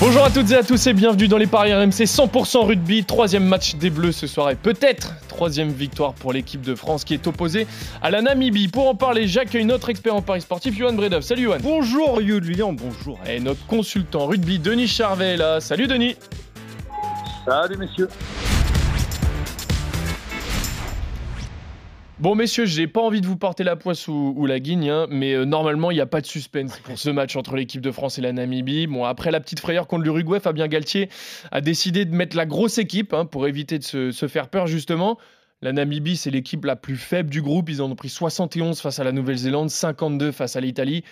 Bonjour à toutes et à tous et bienvenue dans les paris RMC 100% rugby. Troisième match des Bleus ce soir et peut-être troisième victoire pour l'équipe de France qui est opposée à la Namibie. Pour en parler, j'accueille notre expert en paris sportif, Johan Bredov. Salut Johan. Bonjour Julien, bonjour. Et notre consultant rugby, Denis Charvet, là. Salut Denis. Salut messieurs. Bon, messieurs, j'ai pas envie de vous porter la poisse ou, la guigne, hein, mais euh, normalement, il n'y a pas de suspense pour ce match entre l'équipe de France et la Namibie. Bon, après la petite frayeur contre l'Uruguay, Fabien Galtier a décidé de mettre la grosse équipe hein, pour éviter de se, se faire peur, justement. La Namibie, c'est l'équipe la plus faible du groupe. Ils en ont pris 71 face à la Nouvelle-Zélande, 52 face à l'Italie.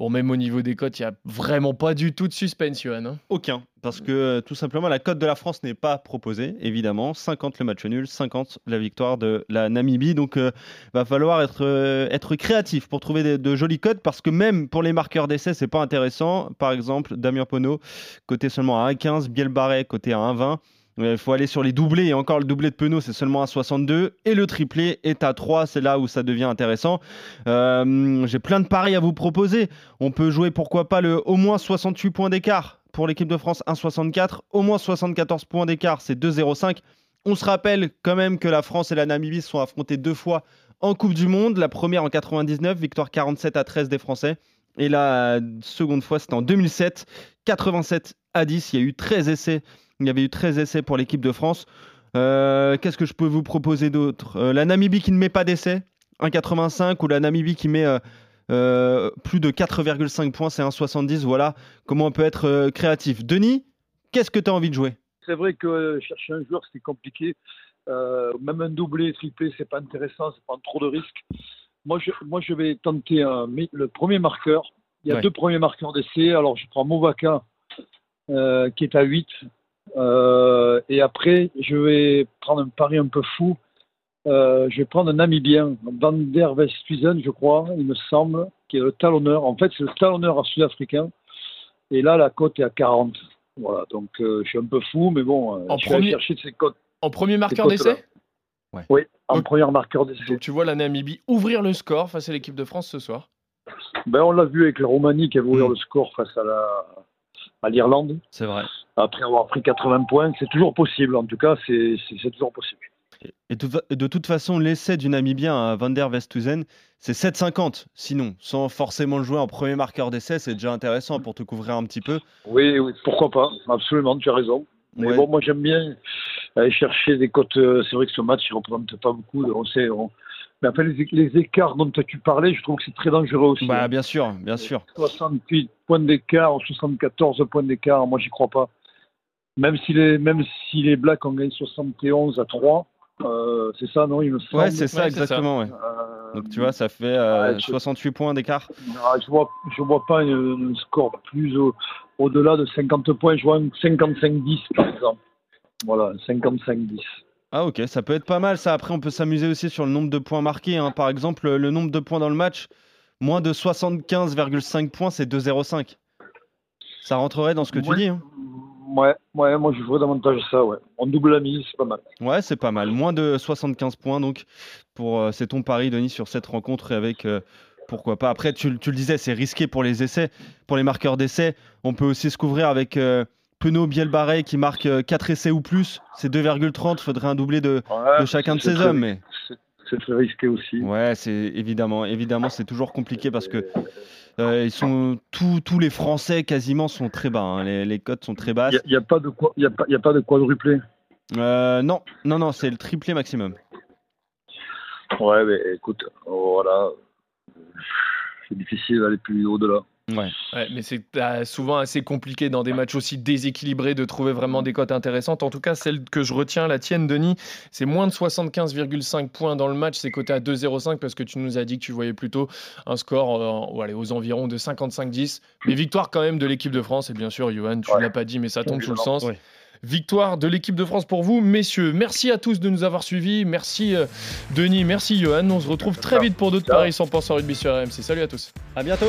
Bon, même au niveau des cotes, il n'y a vraiment pas du tout de suspense, Johan. Hein. Aucun, parce que euh, tout simplement, la cote de la France n'est pas proposée, évidemment. 50 le match nul, 50 la victoire de la Namibie. Donc, il euh, va falloir être, euh, être créatif pour trouver de, de jolies cotes, parce que même pour les marqueurs d'essai, c'est pas intéressant. Par exemple, Damien Pono, côté seulement à 1,15, Biel Barret, côté à 1,20. Il faut aller sur les doublés et encore le doublé de Penaud c'est seulement à 62 et le triplé est à 3, c'est là où ça devient intéressant. Euh, j'ai plein de paris à vous proposer. On peut jouer pourquoi pas le au moins 68 points d'écart pour l'équipe de France 1,64, au moins 74 points d'écart c'est 2,05. On se rappelle quand même que la France et la Namibie sont affrontées deux fois en Coupe du Monde, la première en 99, victoire 47 à 13 des Français. Et la seconde fois, c'était en 2007, 87 à 10. Il y a eu 13 essais il y avait eu 13 essais pour l'équipe de France. Euh, qu'est-ce que je peux vous proposer d'autre? Euh, La Namibie qui ne met pas d'essais, 1,85, ou la Namibie qui met euh, plus de 4,5 points, c'est 1,70. Voilà comment on peut être créatif. Denis, qu'est-ce que tu as envie de jouer? C'est vrai que chercher un joueur, c'est compliqué. même un doublé, triplé, c'est pas intéressant, c'est pas trop de risques. Moi je, moi, je vais tenter le premier marqueur. Il y a deux premiers marqueurs d'essai. Alors, je prends Movaka, qui est à 8. Euh, et après, je vais prendre un pari un peu fou. Euh, je vais prendre un Namibien, Van der Westhuizen, je crois, il me semble, qui est le talonneur. En fait, c'est le talonneur sud-africain. Et là, la cote est à 40. Voilà, donc euh, je suis un peu fou, mais bon, en je premier... vais chercher ces cotes. En premier marqueur d'essai? Oui, en premier marqueur d'essai. Donc tu vois la Namibie ouvrir le score face à l'équipe de France ce soir? Ben, On l'a vu avec la Roumanie qui a ouvert mm. le score face à la à l'Irlande. C'est vrai. Après avoir pris 80 points, c'est toujours possible. En tout cas, c'est toujours possible. Et de, toute façon, l'essai du Namibien à Van der Westhuizen, c'est 7,50. Sinon, sans forcément le jouer en premier marqueur d'essai, c'est déjà intéressant pour te couvrir un petit peu. Oui, oui, pourquoi pas. Absolument, tu as raison. Mais bon, moi j'aime bien aller chercher des cotes. Euh, c'est vrai que ce match, il ne représente pas beaucoup. On sait, mais après, les, écarts dont tu parlais, je trouve que c'est très dangereux aussi. Bah, hein. bien sûr, bien sûr. 68 points d'écart, 74 points d'écart, moi, j'y crois pas. Même si les, même si les Blacks ont gagné 71 à 3, euh, c'est ça, non il me semble? Ouais, c'est ça, exactement. Ouais. Euh, Donc, tu vois, ça fait 68 euh, points d'écart. Je vois, je vois pas un, score plus au-delà de 50 points. Je vois un 55-10, par exemple. Voilà, 55-10. Ah ok, ça peut être pas mal ça. Après, on peut s'amuser aussi sur le nombre de points marqués. Hein. Par exemple, le nombre de points dans le match, moins de 75,5 points, c'est 2,05. Ça rentrerait dans ce que tu dis hein. Ouais, ouais, moi je ferais davantage ça, ouais. En double la mise, c'est pas mal. Ouais, c'est pas mal. Moins de 75 points, donc pour euh, c'est ton pari, Denis, sur cette rencontre avec euh, pourquoi pas. Après, tu, le disais, c'est risqué pour les essais, pour les marqueurs d'essais. On peut aussi se couvrir avec euh, Penaud Bielbarret qui marque 4 essais ou plus, c'est 2,30. Il faudrait un doublé de, chacun de ces hommes. Mais... C'est très risqué aussi. Ouais, c'est évidemment, évidemment, c'est toujours compliqué parce que euh, ils sont tous, les Français quasiment sont très bas. Hein. Les, les, cotes sont très basses. Il n'y a, pas de il a, a pas de quadruplé? Euh, non, non, non, c'est le triplé maximum. Ouais, mais écoute, voilà, c'est difficile d'aller plus au-delà. Ouais. mais c'est euh, souvent assez compliqué dans des matchs aussi déséquilibrés de trouver vraiment des cotes intéressantes. En tout cas, celle que je retiens, la tienne, Denis, c'est moins de 75,5 points dans le match. C'est coté à 2,05 parce que tu nous as dit que tu voyais plutôt un score euh, aux environs de 55-10. Mais victoire quand même de l'équipe de France. Et bien sûr, Johan, tu ne l'as pas dit, mais ça tombe sous le sens. Victoire de l'équipe de France pour vous, messieurs. Merci à tous de nous avoir suivis. Merci euh, Denis, merci Johan. On se retrouve très vite pour d'autres paris 100% rugby sur RMC. Salut à tous. À bientôt.